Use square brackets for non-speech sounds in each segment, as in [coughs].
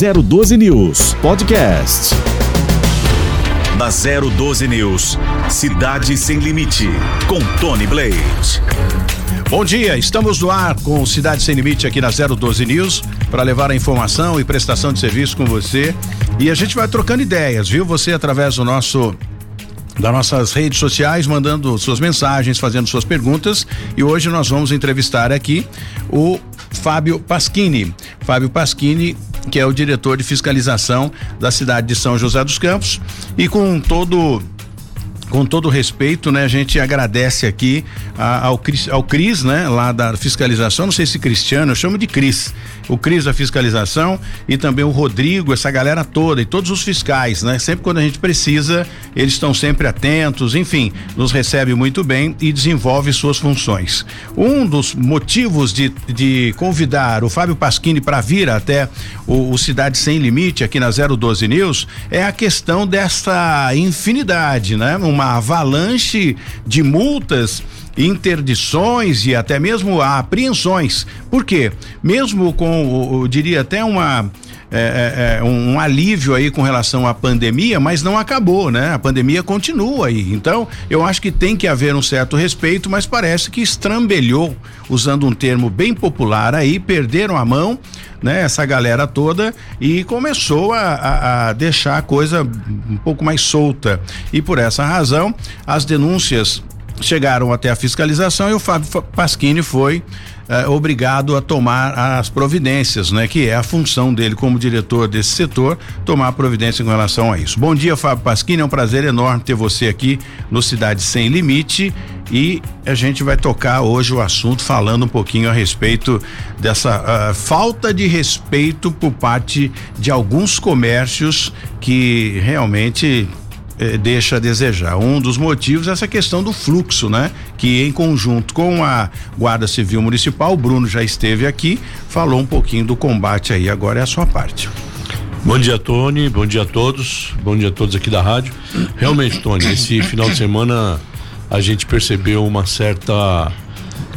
012 News Podcast. Na 012 News, Cidade Sem Limite, com Tony Blade. Bom dia, estamos no ar com Cidade Sem Limite aqui na 012 News para levar a informação e prestação de serviço com você. E a gente vai trocando ideias, viu? Você através do nosso das nossas redes sociais, mandando suas mensagens, fazendo suas perguntas. E hoje nós vamos entrevistar aqui o Fábio Pasquini. Fábio Pasquini, que é o diretor de fiscalização da cidade de São José dos Campos. E com todo com todo respeito, né, a gente agradece aqui a, ao, Cris, ao Cris, né, lá da fiscalização, não sei se Cristiano, eu chamo de Cris, o Cris da fiscalização e também o Rodrigo, essa galera toda e todos os fiscais, né, sempre quando a gente precisa, eles estão sempre atentos, enfim, nos recebe muito bem e desenvolve suas funções. Um dos motivos de, de convidar o Fábio Pasquini para vir até o, o Cidade Sem Limite aqui na 012 News é a questão dessa infinidade, né? Uma avalanche de multas interdições e até mesmo apreensões. Por quê? Mesmo com, eu diria até uma é, é, é, um, um, alívio aí com relação à pandemia, mas não acabou, né? A pandemia continua aí. Então, eu acho que tem que haver um certo respeito, mas parece que estrambelhou, usando um termo bem popular aí, perderam a mão, né? Essa galera toda e começou a, a, a deixar a coisa um pouco mais solta. E por essa razão, as denúncias chegaram até a fiscalização e o Fábio Pasquini foi eh, obrigado a tomar as providências, né? Que é a função dele como diretor desse setor, tomar providência com relação a isso. Bom dia, Fábio Pasquini, é um prazer enorme ter você aqui no Cidade Sem Limite e a gente vai tocar hoje o assunto falando um pouquinho a respeito dessa uh, falta de respeito por parte de alguns comércios que realmente eh, deixa a desejar. Um dos motivos é essa questão do fluxo, né? Que em conjunto com a Guarda Civil Municipal, o Bruno já esteve aqui, falou um pouquinho do combate aí, agora é a sua parte. Bom dia, Tony. Bom dia a todos. Bom dia a todos aqui da rádio. Realmente, Tony, esse [coughs] final de semana a gente percebeu uma certa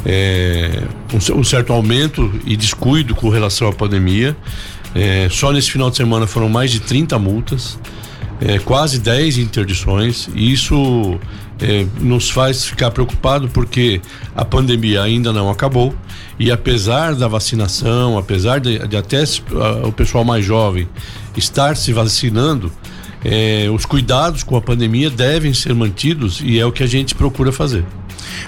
é, um, um, certo aumento e descuido com relação à pandemia. É, só nesse final de semana foram mais de 30 multas é, quase 10 interdições, e isso é, nos faz ficar preocupado porque a pandemia ainda não acabou e apesar da vacinação, apesar de, de até o pessoal mais jovem estar se vacinando, é, os cuidados com a pandemia devem ser mantidos e é o que a gente procura fazer.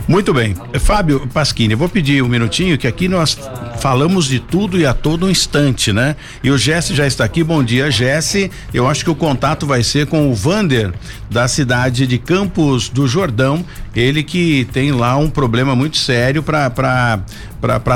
Muito bem. Fábio Pasquini, vou pedir um minutinho que aqui nós falamos de tudo e a todo instante, né? E o Jesse já está aqui. Bom dia, Jesse. Eu acho que o contato vai ser com o Vander da cidade de Campos do Jordão. Ele que tem lá um problema muito sério para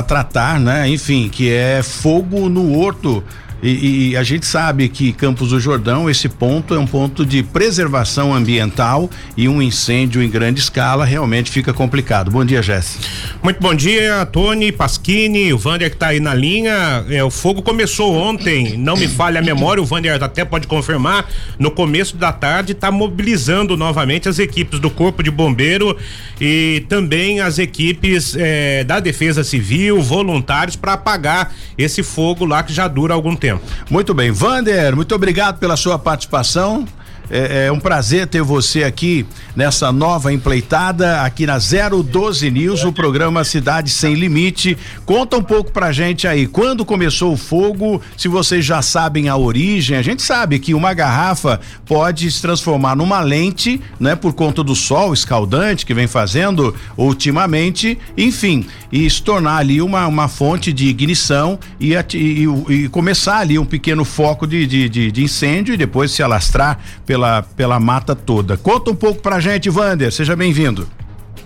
tratar, né? Enfim, que é fogo no horto e, e, a gente sabe que Campos do Jordão, esse ponto é um ponto de preservação ambiental e um incêndio em grande escala realmente fica complicado. Bom dia, Jéssica. Muito bom dia, Tony, Pasquini, o Vander que está aí na linha. É, o fogo começou ontem, não me falha a memória, o Vander até pode confirmar. No começo da tarde, está mobilizando novamente as equipes do Corpo de Bombeiro e também as equipes é, da Defesa Civil, voluntários, para apagar esse fogo lá que já dura algum tempo tempo. Muito bem. Vander, muito obrigado pela sua participação. É, é, um prazer ter você aqui nessa nova empleitada aqui na 012 News, o programa Cidade Sem Limite. Conta um pouco pra gente aí, quando começou o fogo, se vocês já sabem a origem. A gente sabe que uma garrafa pode se transformar numa lente, né, por conta do sol escaldante que vem fazendo ultimamente, enfim, e se tornar ali uma, uma fonte de ignição e, e, e começar ali um pequeno foco de, de, de, de incêndio e depois se alastrar pela pela, pela mata toda. Conta um pouco pra gente, Vander, seja bem-vindo.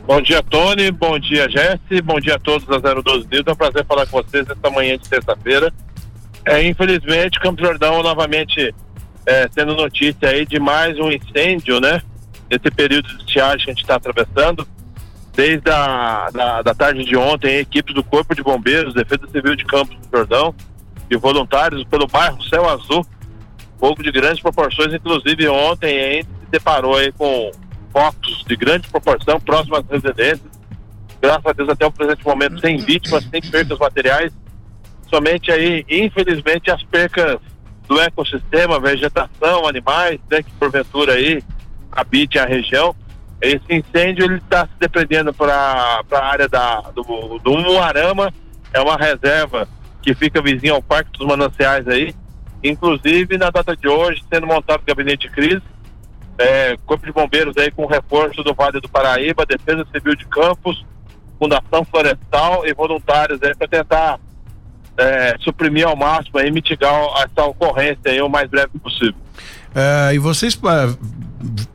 Bom dia, Tony. Bom dia, Jesse. Bom dia a todos da 012 News. É um prazer falar com vocês esta manhã de sexta-feira. É, infelizmente, Campo Jordão novamente é, tendo notícia aí de mais um incêndio, né? Nesse período de estiagem que a gente está atravessando. Desde a da, da, tarde de ontem, equipes do Corpo de Bombeiros, Defesa Civil de Campos do Jordão e voluntários pelo bairro Céu Azul fogo de grandes proporções, inclusive ontem a gente se deparou aí com focos de grande proporção próximo às residências. Graças a Deus até o presente momento sem vítimas, sem perdas materiais. Somente aí, infelizmente, as percas do ecossistema, vegetação, animais, né, que porventura aí habite a região. Esse incêndio ele está se dependendo para a área da, do, do Muarama, é uma reserva que fica vizinha ao Parque dos Mananciais aí. Inclusive, na data de hoje, sendo montado o gabinete de crise, é, Corpo de Bombeiros aí com reforço do Vale do Paraíba, Defesa Civil de Campos, Fundação Florestal e voluntários aí para tentar é, suprimir ao máximo e mitigar essa ocorrência aí o mais breve possível. É, e vocês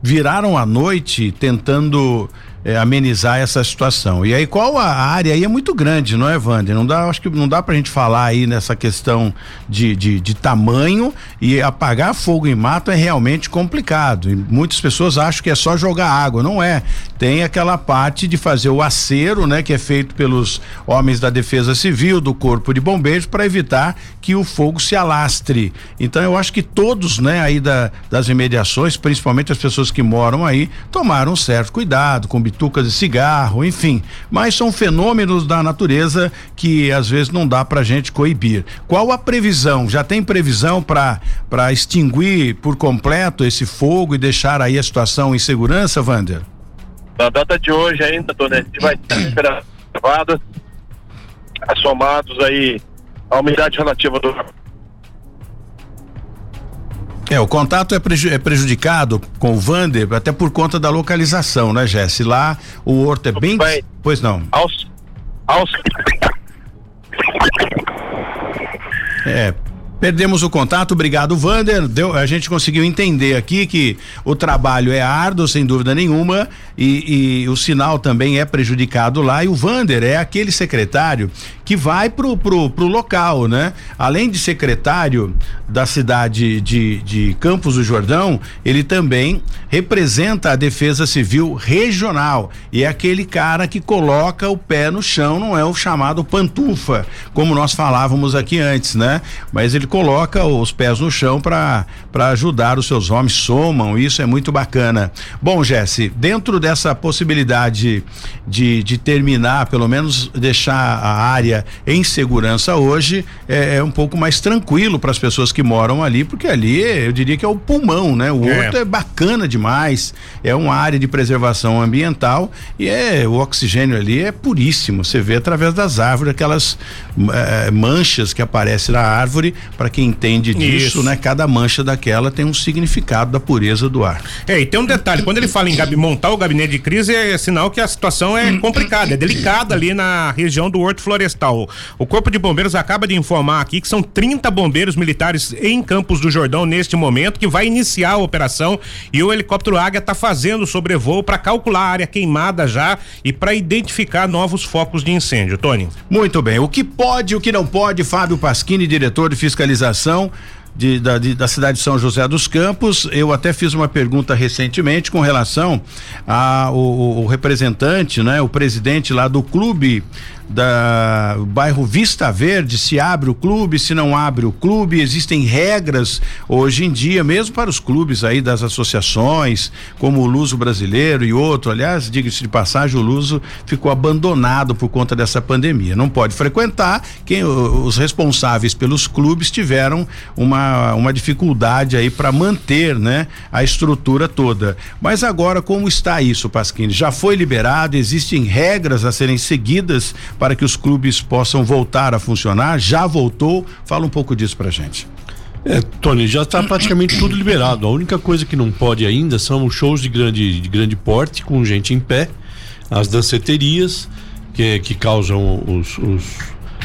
viraram a noite tentando é, amenizar essa situação. E aí, qual a área aí é muito grande, não é, Wander? Não dá, acho que não dá pra gente falar aí nessa questão de, de, de tamanho e apagar fogo em mato é realmente complicado. E muitas pessoas acham que é só jogar água, não é. Tem aquela parte de fazer o acero, né, que é feito pelos homens da Defesa Civil, do Corpo de Bombeiros, para evitar que o fogo se alastre. Então, eu acho que todos, né, aí da, das imediações, principalmente as pessoas que moram aí, tomaram certo cuidado com bitucas de cigarro, enfim. Mas são fenômenos da natureza que às vezes não dá pra gente coibir. Qual a previsão? Já tem previsão para para extinguir por completo esse fogo e deixar aí a situação em segurança, Wander? Na data de hoje ainda, Tony, a gente vai ter [clears throat] gravadas, somados aí a umidade relativa do é, o contato é, preju é, prejudicado com o Vander, até por conta da localização, né, Jesse? Lá o horto é bem. Bem, pois não. Aos, aos... É, Perdemos o contato, obrigado, Vander. Deu, a gente conseguiu entender aqui que o trabalho é árduo, sem dúvida nenhuma, e, e, o sinal também é prejudicado lá. E o Vander é aquele secretário que vai pro, pro, pro local, né? Além de secretário da cidade de, de Campos do Jordão, ele também representa a Defesa Civil Regional. E é aquele cara que coloca o pé no chão, não é o chamado pantufa, como nós falávamos aqui antes, né? Mas ele coloca os pés no chão para ajudar os seus homens, somam, isso é muito bacana. Bom, Jesse, dentro dessa possibilidade de, de terminar, pelo menos deixar a área em segurança hoje, é, é um pouco mais tranquilo para as pessoas que moram ali, porque ali eu diria que é o pulmão, né? O é. é bacana demais, é uma área de preservação ambiental e é o oxigênio ali é puríssimo. Você vê através das árvores aquelas é, manchas que aparecem na árvore para quem entende disso, Isso. né? Cada mancha daquela tem um significado da pureza do ar. É, e tem um detalhe, quando ele fala em gabi, montar o gabinete de crise, é sinal que a situação é complicada, é delicada ali na região do Horto Florestal. O Corpo de Bombeiros acaba de informar aqui que são 30 bombeiros militares em Campos do Jordão neste momento, que vai iniciar a operação e o helicóptero Águia está fazendo sobrevoo para calcular a área queimada já e para identificar novos focos de incêndio. Tony. Muito bem. O que pode e o que não pode, Fábio Pasquini, diretor de fiscalização de, da, de, da cidade de São José dos Campos. Eu até fiz uma pergunta recentemente com relação ao representante, né, o presidente lá do clube da bairro Vista Verde, se abre o clube, se não abre o clube, existem regras hoje em dia, mesmo para os clubes aí das associações, como o Luso Brasileiro e outro. Aliás, diga-se de passagem, o Luso ficou abandonado por conta dessa pandemia. Não pode frequentar, quem os responsáveis pelos clubes tiveram uma, uma dificuldade aí para manter, né, a estrutura toda. Mas agora como está isso, Pasquini? Já foi liberado, existem regras a serem seguidas para que os clubes possam voltar a funcionar? Já voltou? Fala um pouco disso pra gente. É, Tony, já está praticamente tudo liberado. A única coisa que não pode ainda são os shows de grande, de grande porte, com gente em pé, as danceterias, que, que causam os, os,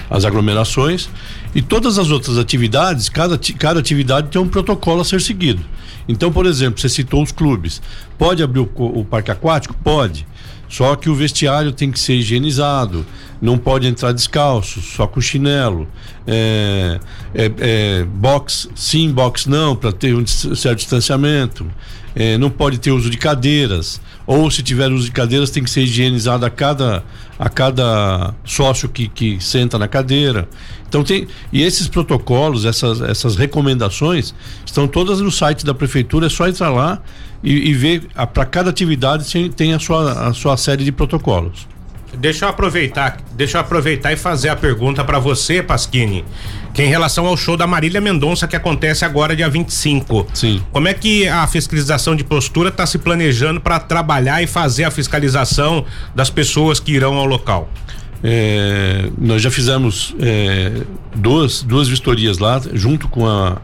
as aglomerações, e todas as outras atividades, cada, cada atividade tem um protocolo a ser seguido. Então, por exemplo, você citou os clubes. Pode abrir o, o parque aquático? Pode. Só que o vestiário tem que ser higienizado, não pode entrar descalço, só com chinelo. É, é, é, box sim, box não, para ter um certo distanciamento. É, não pode ter uso de cadeiras. Ou se tiver uso de cadeiras, tem que ser higienizado a cada, a cada sócio que, que senta na cadeira. Então tem. E esses protocolos, essas, essas recomendações, estão todas no site da prefeitura, é só entrar lá e, e ver para cada atividade tem a sua, a sua série de protocolos. Deixa eu aproveitar, deixa eu aproveitar e fazer a pergunta para você, Pasquini, que é em relação ao show da Marília Mendonça que acontece agora dia 25. Sim. Como é que a fiscalização de postura está se planejando para trabalhar e fazer a fiscalização das pessoas que irão ao local? É, nós já fizemos é, duas, duas vistorias lá, junto com a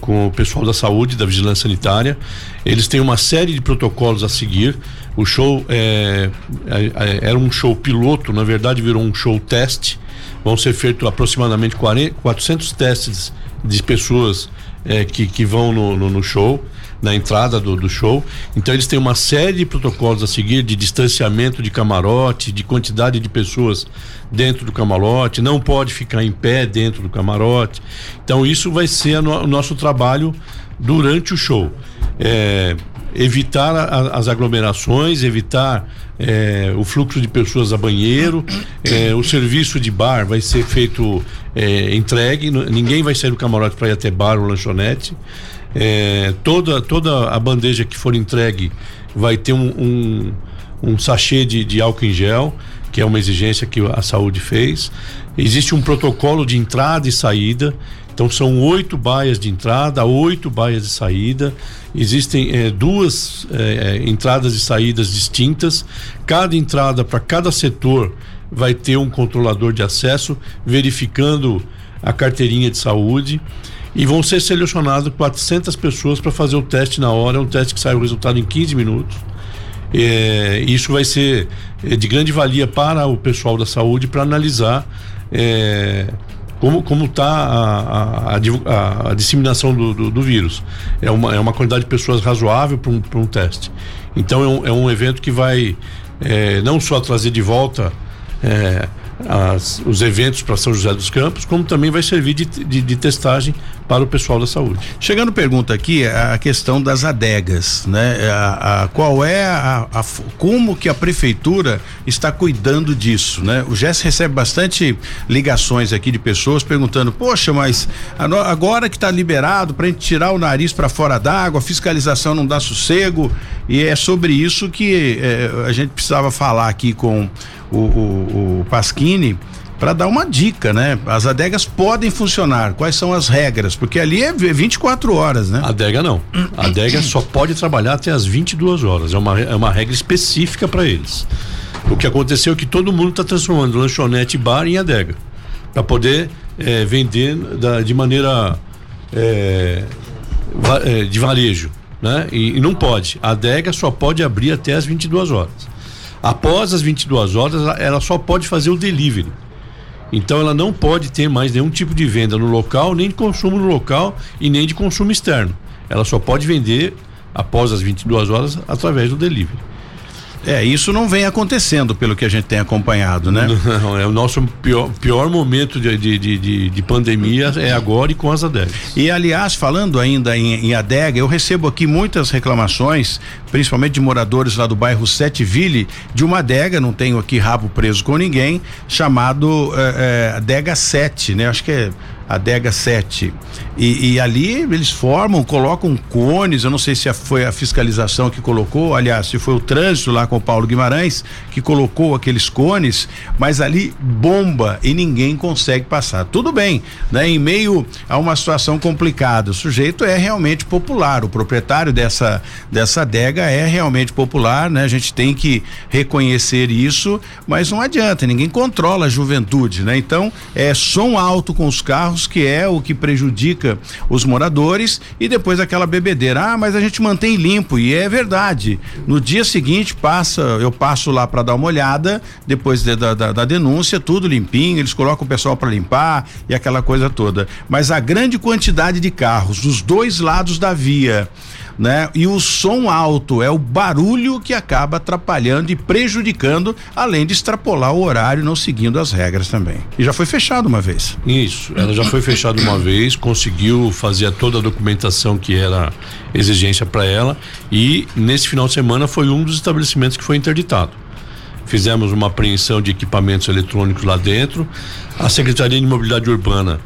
com o pessoal da saúde, da vigilância sanitária. Eles têm uma série de protocolos a seguir. O show é, é, é era um show piloto, na verdade virou um show teste. Vão ser feitos aproximadamente 40, 400 testes de pessoas é, que, que vão no, no, no show na entrada do, do, show. Então eles têm uma série de protocolos a seguir de distanciamento de camarote, de quantidade de pessoas dentro do camarote, não pode ficar em pé dentro do camarote. Então isso vai ser no, o nosso trabalho durante o show. É, evitar a, as aglomerações, evitar é, o fluxo de pessoas a banheiro, é, o serviço de bar vai ser feito é, entregue, ninguém vai sair do camarote para ir até bar ou lanchonete. É, toda, toda a bandeja que for entregue vai ter um, um, um sachê de, de álcool em gel, que é uma exigência que a saúde fez. Existe um protocolo de entrada e saída. Então são oito baias de entrada, oito baias de saída. Existem é, duas é, entradas e saídas distintas. Cada entrada para cada setor vai ter um controlador de acesso verificando a carteirinha de saúde e vão ser selecionadas 400 pessoas para fazer o teste na hora, um teste que sai o resultado em 15 minutos. É, isso vai ser de grande valia para o pessoal da saúde para analisar é, como como está a, a, a, a, disseminação do, do, do, vírus. É uma, é uma quantidade de pessoas razoável para um, um teste. Então é um, é um evento que vai é, não só trazer de volta é, as, os eventos para São José dos Campos, como também vai servir de, de, de, testagem para o pessoal da saúde. Chegando pergunta aqui, a questão das adegas, né? A, a qual é a, a, como que a prefeitura está cuidando disso, né? O GES recebe bastante ligações aqui de pessoas perguntando, poxa, mas agora que está liberado para tirar o nariz para fora d'água, a fiscalização não dá sossego e é sobre isso que eh, a gente precisava falar aqui com o, o, o Pasquini para dar uma dica, né? As adegas podem funcionar. Quais são as regras? Porque ali é 24 horas, né? Adega não. A adega só pode trabalhar até as 22 horas. É uma, é uma regra específica para eles. O que aconteceu é que todo mundo está transformando lanchonete e bar em adega para poder é, vender da, de maneira é, de varejo, né? E, e não pode. A adega só pode abrir até as 22 horas. Após as 22 horas, ela só pode fazer o delivery. Então ela não pode ter mais nenhum tipo de venda no local, nem de consumo no local e nem de consumo externo. Ela só pode vender após as 22 horas através do delivery. É, isso não vem acontecendo pelo que a gente tem acompanhado, né? [laughs] Não, é o nosso pior, pior momento de, de, de, de pandemia é agora e com as adegas. E aliás, falando ainda em, em adega, eu recebo aqui muitas reclamações, principalmente de moradores lá do bairro Sete Ville, de uma adega, não tenho aqui rabo preso com ninguém, chamado é, é, adega 7, né? Acho que é adega 7. E, e, ali eles formam, colocam cones, eu não sei se foi a fiscalização que colocou, aliás, se foi o trânsito lá com o Paulo Guimarães que colocou aqueles cones, mas ali bomba e ninguém consegue passar. Tudo bem, né? Em meio a uma situação complicada, o sujeito é realmente popular, o proprietário dessa dessa adega é realmente popular, né? A gente tem que reconhecer isso, mas não adianta, ninguém controla a juventude, né? Então, é som alto com os carros que é o que prejudica os moradores e depois aquela bebedeira. Ah, mas a gente mantém limpo e é verdade. No dia seguinte passa, eu passo lá para dar uma olhada depois de, da, da, da, denúncia, tudo limpinho, eles colocam o pessoal para limpar e aquela coisa toda. Mas a grande quantidade de carros dos dois lados da via né? E o som alto é o barulho que acaba atrapalhando e prejudicando, além de extrapolar o horário não seguindo as regras também. E já foi fechado uma vez. Isso, ela já foi fechada uma vez, conseguiu fazer toda a documentação que era exigência para ela e nesse final de semana foi um dos estabelecimentos que foi interditado. Fizemos uma apreensão de equipamentos eletrônicos lá dentro. A Secretaria de Mobilidade Urbana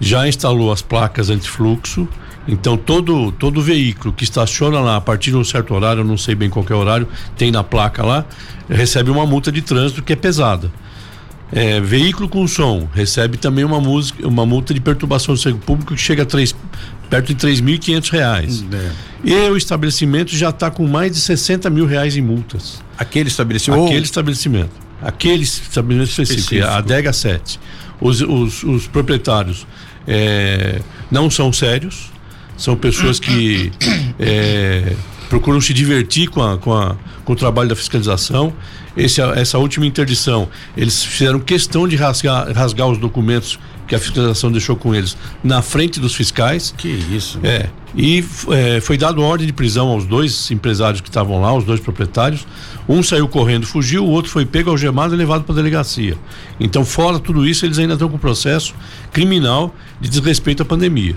já instalou as placas antifluxo. Então todo todo veículo que estaciona lá a partir de um certo horário, eu não sei bem qual é o horário, tem na placa lá, recebe uma multa de trânsito que é pesada. É, veículo com som recebe também uma, música, uma multa de perturbação do serviço público que chega a três, perto de três mil e reais. É. E o estabelecimento já está com mais de 60 mil reais em multas. Aquele estabelecimento? Aquele estabelecimento. Aquele estabelecimento específico, específico. a Dega 7. Os, os, os proprietários é, não são sérios, são pessoas que é, procuram se divertir com, a, com, a, com o trabalho da fiscalização. Esse, essa última interdição, eles fizeram questão de rasgar, rasgar os documentos que a fiscalização deixou com eles na frente dos fiscais. Que isso. É. E é, foi dado ordem de prisão aos dois empresários que estavam lá, os dois proprietários. Um saiu correndo, fugiu, o outro foi pego, algemado e levado para a delegacia. Então, fora tudo isso, eles ainda estão com processo criminal de desrespeito à pandemia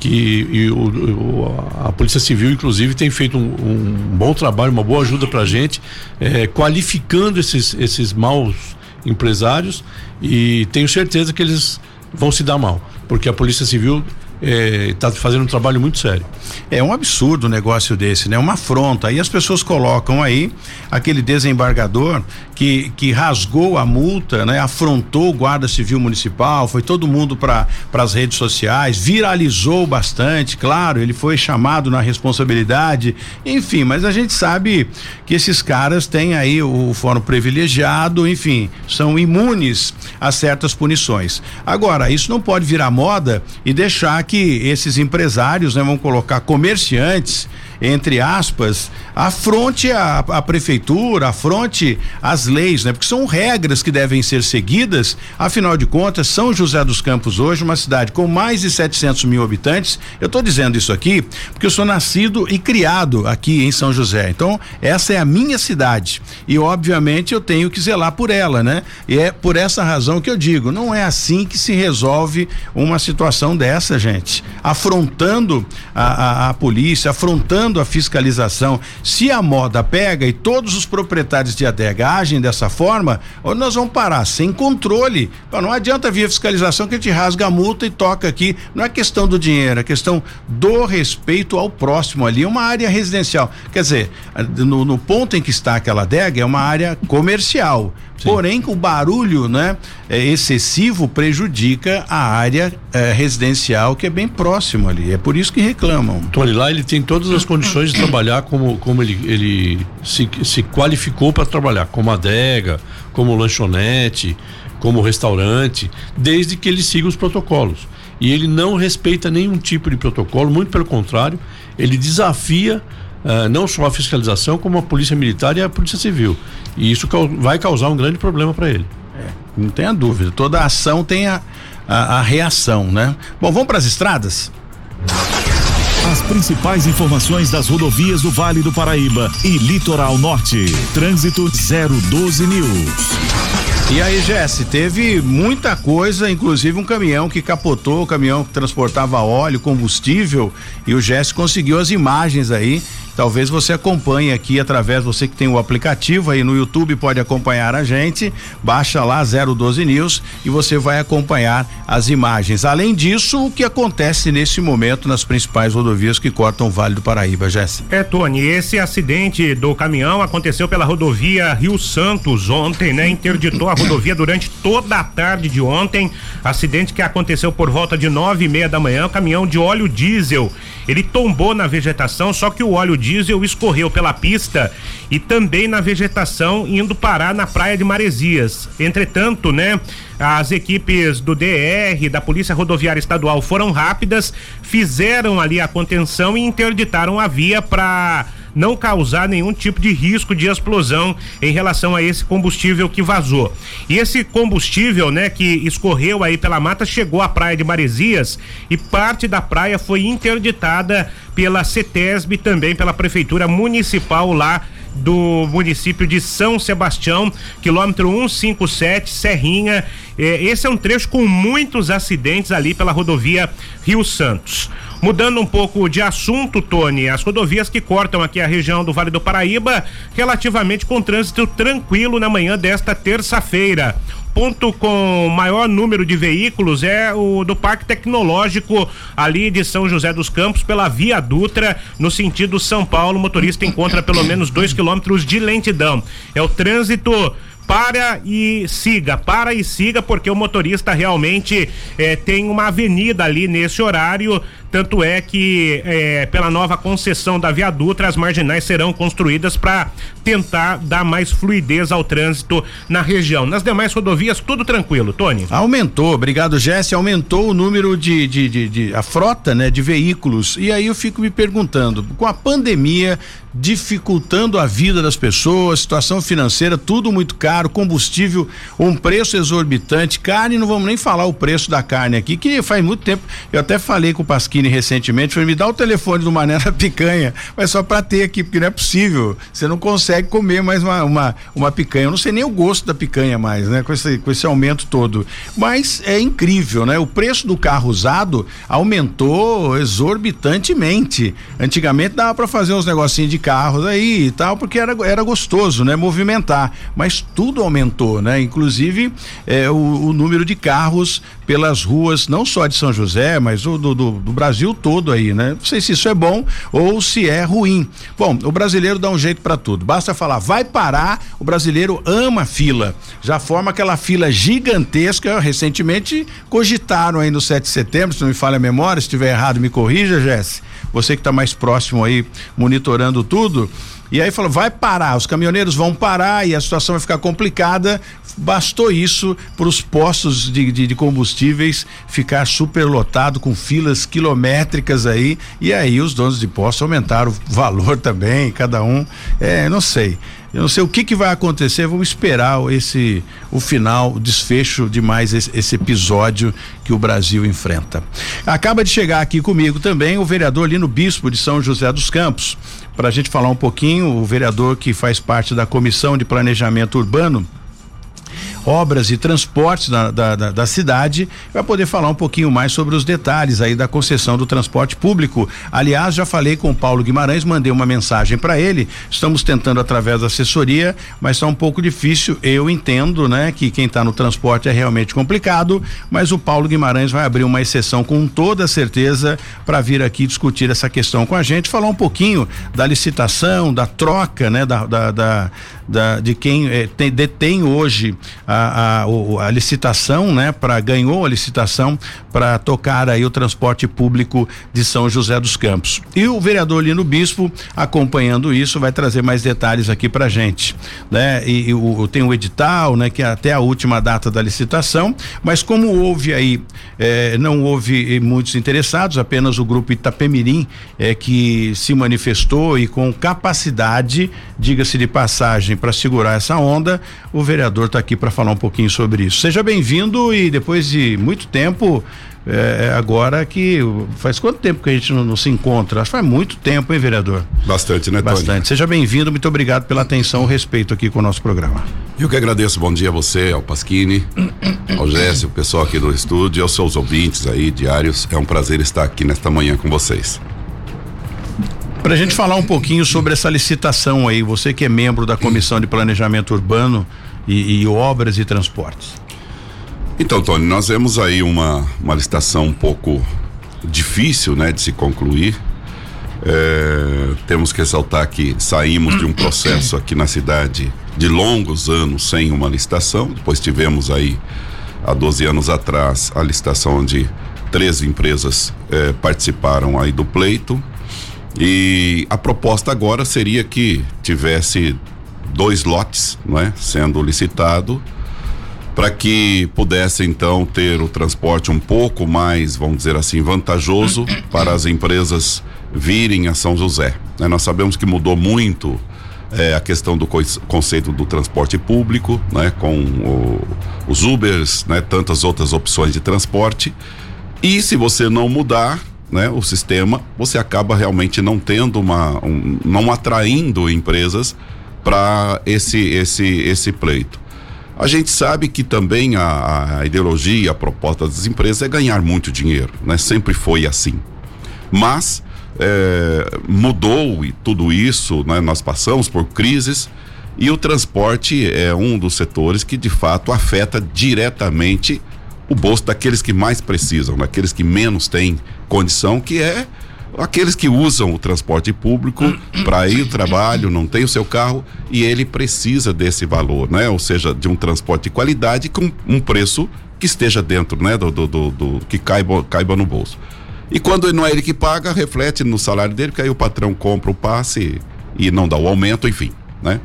que o, a Polícia Civil, inclusive, tem feito um, um bom trabalho, uma boa ajuda para a gente, é, qualificando esses, esses maus empresários e tenho certeza que eles vão se dar mal, porque a Polícia Civil está é, fazendo um trabalho muito sério. É um absurdo um negócio desse, né? Uma afronta. Aí as pessoas colocam aí aquele desembargador que, que rasgou a multa, né? Afrontou o Guarda Civil Municipal, foi todo mundo para as redes sociais, viralizou bastante, claro, ele foi chamado na responsabilidade, enfim, mas a gente sabe que esses caras têm aí o fórum privilegiado, enfim, são imunes a certas punições. Agora, isso não pode virar moda e deixar que esses empresários, né, vão colocar comerciantes entre aspas, afronte a, a prefeitura, afronte as leis, né? Porque são regras que devem ser seguidas. Afinal de contas, São José dos Campos hoje, uma cidade com mais de 700 mil habitantes. Eu estou dizendo isso aqui porque eu sou nascido e criado aqui em São José. Então, essa é a minha cidade e, obviamente, eu tenho que zelar por ela, né? E é por essa razão que eu digo, não é assim que se resolve uma situação dessa, gente. Afrontando a, a, a polícia, afrontando a fiscalização, se a moda pega e todos os proprietários de adega agem dessa forma, nós vamos parar sem controle. Não adianta vir fiscalização que a gente rasga a multa e toca aqui. Não é questão do dinheiro, é questão do respeito ao próximo ali. É uma área residencial. Quer dizer, no, no ponto em que está aquela adega, é uma área comercial. Sim. Porém, o barulho, né, é excessivo prejudica a área é, residencial que é bem próximo ali. É por isso que reclamam. Tony, lá ele tem todas as condições de trabalhar como, como ele, ele se, se qualificou para trabalhar, como adega, como lanchonete, como restaurante, desde que ele siga os protocolos. E ele não respeita nenhum tipo de protocolo, muito pelo contrário, ele desafia uh, não só a fiscalização, como a polícia militar e a polícia civil. E isso vai causar um grande problema para ele. É, não tenha dúvida. Toda ação tem a, a, a reação, né? Bom, vamos para as estradas? As principais informações das rodovias do Vale do Paraíba e Litoral Norte. Trânsito 012 News. E aí, Jesse, teve muita coisa, inclusive um caminhão que capotou, o caminhão que transportava óleo, combustível, e o Jesse conseguiu as imagens aí Talvez você acompanhe aqui através, você que tem o aplicativo aí no YouTube pode acompanhar a gente, baixa lá 012 News e você vai acompanhar as imagens. Além disso, o que acontece nesse momento nas principais rodovias que cortam o Vale do Paraíba, Jéssica? É, Tony, esse acidente do caminhão aconteceu pela rodovia Rio Santos ontem, né? Interditou a rodovia durante toda a tarde de ontem. Acidente que aconteceu por volta de nove e meia da manhã, caminhão de óleo diesel. Ele tombou na vegetação, só que o óleo diesel diesel escorreu pela pista e também na vegetação indo parar na praia de Maresias. Entretanto, né, as equipes do DR, da Polícia Rodoviária Estadual foram rápidas, fizeram ali a contenção e interditaram a via para não causar nenhum tipo de risco de explosão em relação a esse combustível que vazou. E esse combustível, né, que escorreu aí pela mata, chegou à praia de Maresias e parte da praia foi interditada pela CETESB e também pela Prefeitura Municipal lá do município de São Sebastião, quilômetro 157, Serrinha. Eh, esse é um trecho com muitos acidentes ali pela rodovia Rio Santos. Mudando um pouco de assunto, Tony, as rodovias que cortam aqui a região do Vale do Paraíba, relativamente com trânsito tranquilo na manhã desta terça-feira. Ponto com maior número de veículos é o do Parque Tecnológico ali de São José dos Campos pela Via Dutra no sentido São Paulo. O motorista encontra pelo menos dois quilômetros de lentidão. É o trânsito para e siga, para e siga, porque o motorista realmente eh, tem uma avenida ali nesse horário tanto é que, é, pela nova concessão da Via Dutra, as marginais serão construídas para tentar dar mais fluidez ao trânsito na região. Nas demais rodovias, tudo tranquilo, Tony. Aumentou, obrigado, Jesse. Aumentou o número de, de, de, de, a frota, né, de veículos. E aí eu fico me perguntando, com a pandemia dificultando a vida das pessoas, situação financeira, tudo muito caro, combustível, um preço exorbitante, carne, não vamos nem falar o preço da carne aqui, que faz muito tempo. Eu até falei com o Pasquim recentemente, foi me dar o telefone do Mané da picanha, mas só para ter aqui, porque não é possível. Você não consegue comer mais uma, uma, uma picanha. Eu não sei nem o gosto da picanha mais, né? Com esse, com esse aumento todo. Mas é incrível, né? O preço do carro usado aumentou exorbitantemente. Antigamente dava para fazer uns negocinhos de carros aí e tal, porque era, era gostoso, né? Movimentar. Mas tudo aumentou, né? Inclusive é, o, o número de carros pelas ruas, não só de São José, mas do, do, do Brasil todo aí, né? Não sei se isso é bom ou se é ruim. Bom, o brasileiro dá um jeito para tudo. Basta falar, vai parar, o brasileiro ama fila. Já forma aquela fila gigantesca. Recentemente cogitaram aí no 7 de setembro, se não me falha a memória, se estiver errado, me corrija, Jesse. Você que está mais próximo aí, monitorando tudo e aí falou: vai parar, os caminhoneiros vão parar e a situação vai ficar complicada. Bastou isso para os postos de, de, de, combustíveis ficar superlotado com filas quilométricas aí. E aí os donos de postos aumentaram o valor [laughs] também, cada um. É, não sei. Eu não sei o que, que vai acontecer, vamos esperar esse o final, o desfecho de mais esse, esse, episódio que o Brasil enfrenta. Acaba de chegar aqui comigo também o vereador Lino Bispo de São José dos Campos, para a gente falar um pouquinho, o vereador que faz parte da Comissão de Planejamento Urbano obras e transportes da, da, da, da cidade, vai poder falar um pouquinho mais sobre os detalhes aí da concessão do transporte público. Aliás, já falei com o Paulo Guimarães, mandei uma mensagem para ele. Estamos tentando através da assessoria, mas está um pouco difícil. Eu entendo, né, que quem está no transporte é realmente complicado, mas o Paulo Guimarães vai abrir uma exceção com toda certeza para vir aqui discutir essa questão com a gente, falar um pouquinho da licitação, da troca, né, da, da, da da, de quem eh, tem, detém hoje a, a, a licitação, né? Para ganhou a licitação para tocar aí o transporte público de São José dos Campos. E o vereador Lino Bispo, acompanhando isso, vai trazer mais detalhes aqui para gente, né? E, e o, tem o edital, né? Que é até a última data da licitação, mas como houve aí, eh, não houve muitos interessados, apenas o grupo Itapemirim é que se manifestou e com capacidade, diga-se de passagem, para segurar essa onda, o vereador está aqui para falar um pouquinho sobre isso. Seja bem-vindo e depois de muito tempo, é, é, agora que faz quanto tempo que a gente não, não, se encontra? Acho que faz muito tempo, hein, vereador? Bastante, né, Tony? Bastante. Seja bem-vindo, muito obrigado pela atenção e respeito aqui com o nosso programa. Eu que agradeço, bom dia a você, ao Pasquini, [coughs] ao Jéssico, o pessoal aqui do estúdio, aos seus ouvintes aí, diários. É um prazer estar aqui nesta manhã com vocês. Para a gente falar um pouquinho sobre essa licitação aí, você que é membro da Comissão de Planejamento Urbano e, e Obras e Transportes. Então, Tony, nós vemos aí uma, uma licitação um pouco difícil, né, de se concluir. É, temos que ressaltar que saímos de um processo aqui na cidade de longos anos sem uma licitação. Depois tivemos aí, há 12 anos atrás, a licitação onde 13 empresas é, participaram aí do pleito. E a proposta agora seria que tivesse dois lotes, não é, sendo licitado para que pudesse então ter o transporte um pouco mais, vamos dizer assim, vantajoso [coughs] para as empresas virem a São José. Né? Nós sabemos que mudou muito é, a questão do conceito do transporte público, né? Com o, os Ubers, né? Tantas outras opções de transporte. E se você não mudar, né, o sistema, você acaba realmente não tendo uma, um, não atraindo empresas para esse, esse, esse pleito. A gente sabe que também a, a, ideologia, a proposta das empresas é ganhar muito dinheiro, né? Sempre foi assim. Mas é, mudou e tudo isso, né? Nós passamos por crises E o transporte é um dos setores que de fato afeta diretamente o bolso daqueles que mais precisam, daqueles que menos têm condição, que é aqueles que usam o transporte público [coughs] para ir ao trabalho, não tem o seu carro e ele precisa desse valor, né? Ou seja, de um transporte de qualidade com um preço que esteja dentro, né? Do, do, do, do que caiba, caiba no bolso. E quando não é ele que paga, reflete no salário dele, que aí o patrão compra o passe e não dá o aumento, enfim, né?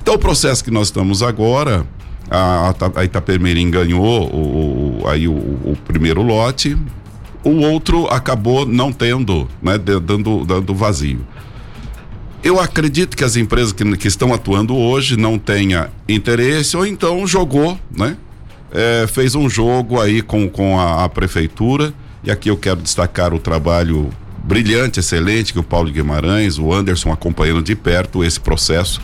Então o processo que nós estamos agora, a, a Itapemirim ganhou o, o aí o, o primeiro lote, o outro acabou não tendo, né, dando, dando vazio. Eu acredito que as empresas que, que estão atuando hoje não tenha interesse ou então jogou, né? É, fez um jogo aí com, com a, a, prefeitura e aqui eu quero destacar o trabalho brilhante, excelente que o Paulo Guimarães, o Anderson acompanhando de perto esse processo.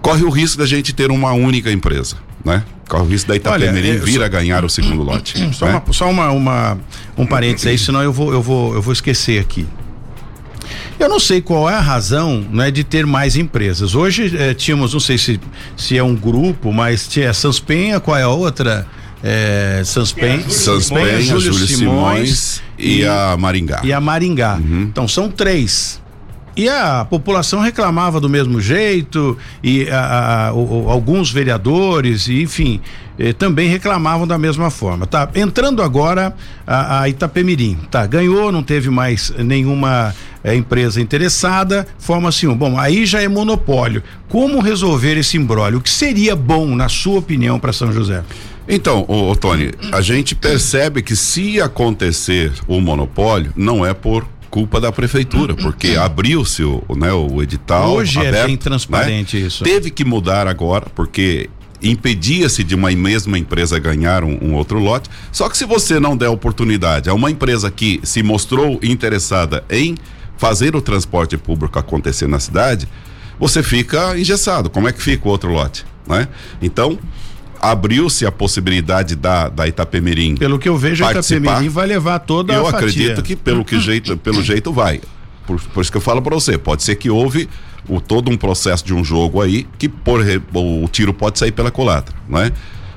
Corre o risco da gente ter uma única empresa, né? Corre o risco da Itapemirim vir só... a ganhar o segundo [clears throat] lote. Só, né? uma, só uma, uma, um parênteses aí, senão eu vou, eu vou, eu vou esquecer aqui. Eu não sei qual é a razão né, de ter mais empresas. Hoje eh, tínhamos, não sei se, se é um grupo, mas tinha Sanspenha, qual é a outra? É, Sanspenha, Sanspenha, Júlio, Júlio Simões, Simões e, e, a Maringá. E a Maringá. Uhum. Então são três. E a população reclamava do mesmo jeito, e a, a, o, alguns vereadores, e, enfim, eh, também reclamavam da mesma forma. Tá entrando agora a, a Itapemirim, tá? Ganhou, não teve mais nenhuma eh, empresa interessada, forma-se um. Bom, aí já é monopólio. Como resolver esse imbróglio? O que seria bom, na sua opinião, para São José? Então, ô, ô, Tony, a gente percebe que se acontecer o monopólio, não é por culpa da prefeitura, porque abriu-se o, né, o edital. Hoje é aberto, é bem transparente né? isso. Teve que mudar agora, porque impedia-se de uma mesma empresa ganhar um, um, outro lote. Só que se você não der oportunidade a uma empresa que se mostrou interessada em fazer o transporte público acontecer na cidade, você fica engessado. Como é que fica o outro lote? Né? Então, abriu-se a possibilidade da, da Itapemirim. Pelo que eu vejo, a Itapemirim vai levar toda eu a Eu acredito que pelo que jeito, pelo [laughs] jeito vai. Por, por isso que eu falo para você, pode ser que houve o, todo um processo de um jogo aí que por, o tiro pode sair pela colatra, né?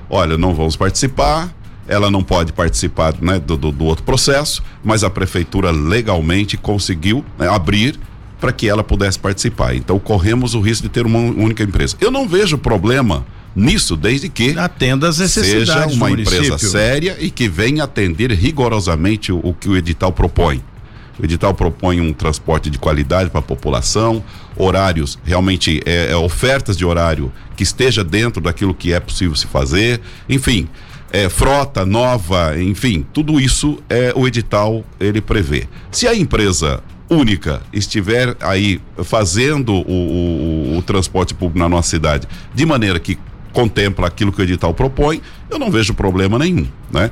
Olha, não vamos participar, ela não pode participar né, do, do, do outro processo, mas a prefeitura legalmente conseguiu né, abrir para que ela pudesse participar. Então corremos o risco de ter uma única empresa. Eu não vejo problema nisso, desde que atenda às necessidades seja uma empresa séria e que venha atender rigorosamente o, o que o edital propõe. O edital propõe um transporte de qualidade para a população, horários, realmente é, é, ofertas de horário que esteja dentro daquilo que é possível se fazer, enfim, é, frota nova, enfim, tudo isso é o edital ele prevê. Se a empresa única estiver aí fazendo o, o, o, transporte público na nossa cidade de maneira que contempla aquilo que o edital propõe, eu não vejo problema nenhum, né?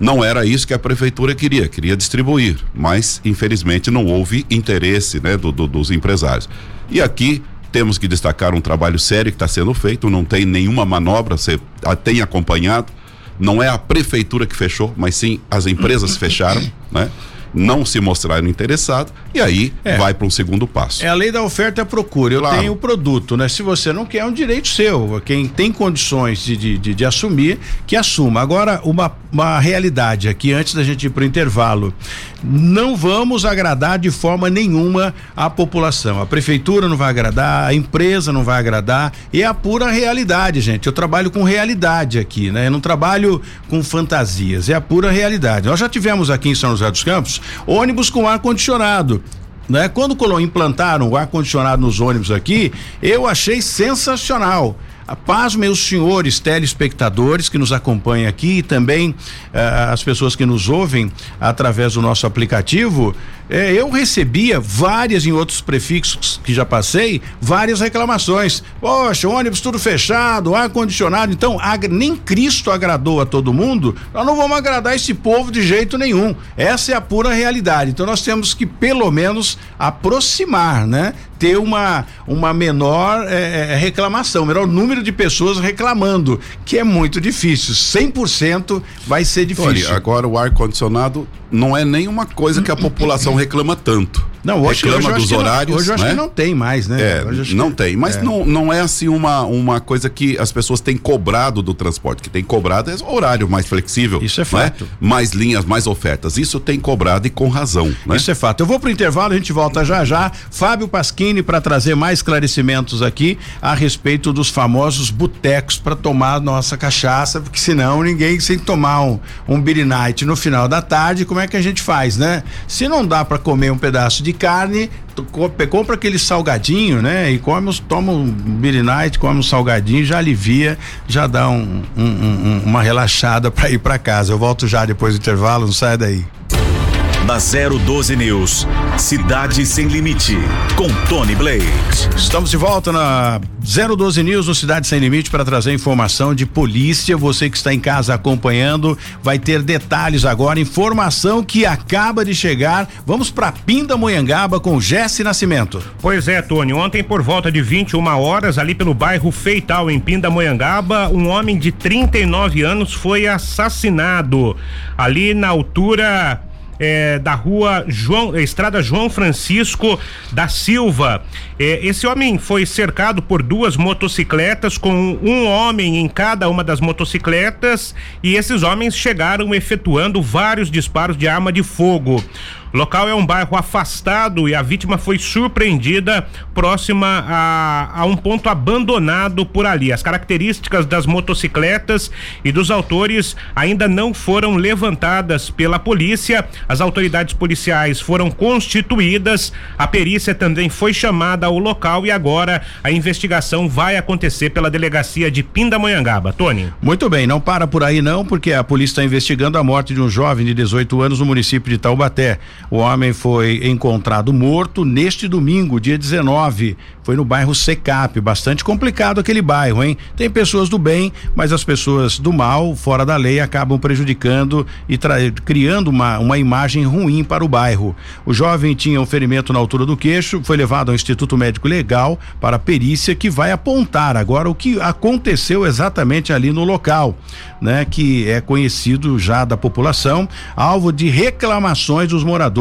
Não era isso que a prefeitura queria, queria distribuir, mas infelizmente não houve interesse, né, do, do, dos empresários. E aqui temos que destacar um trabalho sério que está sendo feito, não tem nenhuma manobra, você tem acompanhado, não é a prefeitura que fechou, mas sim as empresas [coughs] fecharam, né? Não se mostraram interessados e aí é. vai para um segundo passo. É a lei da oferta e a procura. Eu claro. tenho o produto, né? Se você não quer, é um direito seu. Quem tem condições de, de, de, de assumir, que assuma. Agora, uma, uma realidade aqui, antes da gente ir para o intervalo. Não vamos agradar de forma nenhuma a população. A prefeitura não vai agradar, a empresa não vai agradar. É a pura realidade, gente. Eu trabalho com realidade aqui, né? Eu não trabalho com fantasias. É a pura realidade. Nós já tivemos aqui em São José dos Campos ônibus com ar condicionado. Né? Quando implantaram o ar condicionado nos ônibus aqui, eu achei sensacional. A paz, meus senhores telespectadores que nos acompanham aqui e também uh, as pessoas que nos ouvem através do nosso aplicativo, eh, eu recebia várias em outros prefixos que já passei, várias reclamações. Poxa, ônibus tudo fechado, ar condicionado. Então, nem Cristo agradou a todo mundo. Nós não vamos agradar esse povo de jeito nenhum. Essa é a pura realidade. Então, nós temos que pelo menos aproximar, né? Ter uma, uma menor é, reclamação, menor número de pessoas reclamando, que é muito difícil. 100% vai ser difícil. Olha, agora o ar-condicionado não é nenhuma coisa que a população reclama tanto. Não, hoje, reclama hoje eu acho dos que não- horários. hoje eu acho né? que não tem mais, né? É, não que- tem, mas é. não, não é assim uma, uma coisa que as pessoas têm cobrado do transporte. que tem cobrado é horário mais flexível. Isso é né? fato. Mais linhas, mais ofertas. Isso tem cobrado e com razão. Né? Isso é fato. Eu vou pro intervalo, a gente volta já já. Fábio Pasquini para trazer mais esclarecimentos aqui a respeito dos famosos botecos para tomar nossa cachaça, porque senão ninguém sem tomar um, um Beer Night no final da tarde, como é que a gente faz, né? Se não dá para comer um pedaço de carne, tu co- compra aquele salgadinho, né? E come, toma um Beer Night, come um salgadinho, já alivia, já dá um- um- um- uma relaxada para ir para casa. Eu volto já depois do intervalo, não sai daí. Na 012 News, Cidade Sem Limite, com Tony Blade. Estamos de volta na 012 News no Cidade Sem Limite para trazer informação de polícia. Você que está em casa acompanhando vai ter detalhes agora, informação que acaba de chegar. Vamos para Pindamonhangaba com Jesse Nascimento. Pois é, Tony. Ontem, por volta de 21 horas, ali pelo bairro Feital, em Pindamonhangaba, um homem de 39 anos foi assassinado. Ali na altura. Eh, da rua João, Estrada João Francisco da Silva. Eh, esse homem foi cercado por duas motocicletas, com um homem em cada uma das motocicletas, e esses homens chegaram efetuando vários disparos de arma de fogo. O local é um bairro afastado e a vítima foi surpreendida próxima a, a um ponto abandonado por ali. As características das motocicletas e dos autores ainda não foram levantadas pela polícia. As autoridades policiais foram constituídas, a perícia também foi chamada ao local e agora a investigação vai acontecer pela delegacia de Pindamonhangaba. Tony. Muito bem, não para por aí não, porque a polícia está investigando a morte de um jovem de 18 anos no município de Taubaté. O homem foi encontrado morto neste domingo, dia 19. Foi no bairro Secap, bastante complicado aquele bairro, hein? Tem pessoas do bem, mas as pessoas do mal, fora da lei, acabam prejudicando e criando uma, uma imagem ruim para o bairro. O jovem tinha um ferimento na altura do queixo, foi levado ao Instituto Médico Legal para perícia que vai apontar agora o que aconteceu exatamente ali no local, né? Que é conhecido já da população, alvo de reclamações dos moradores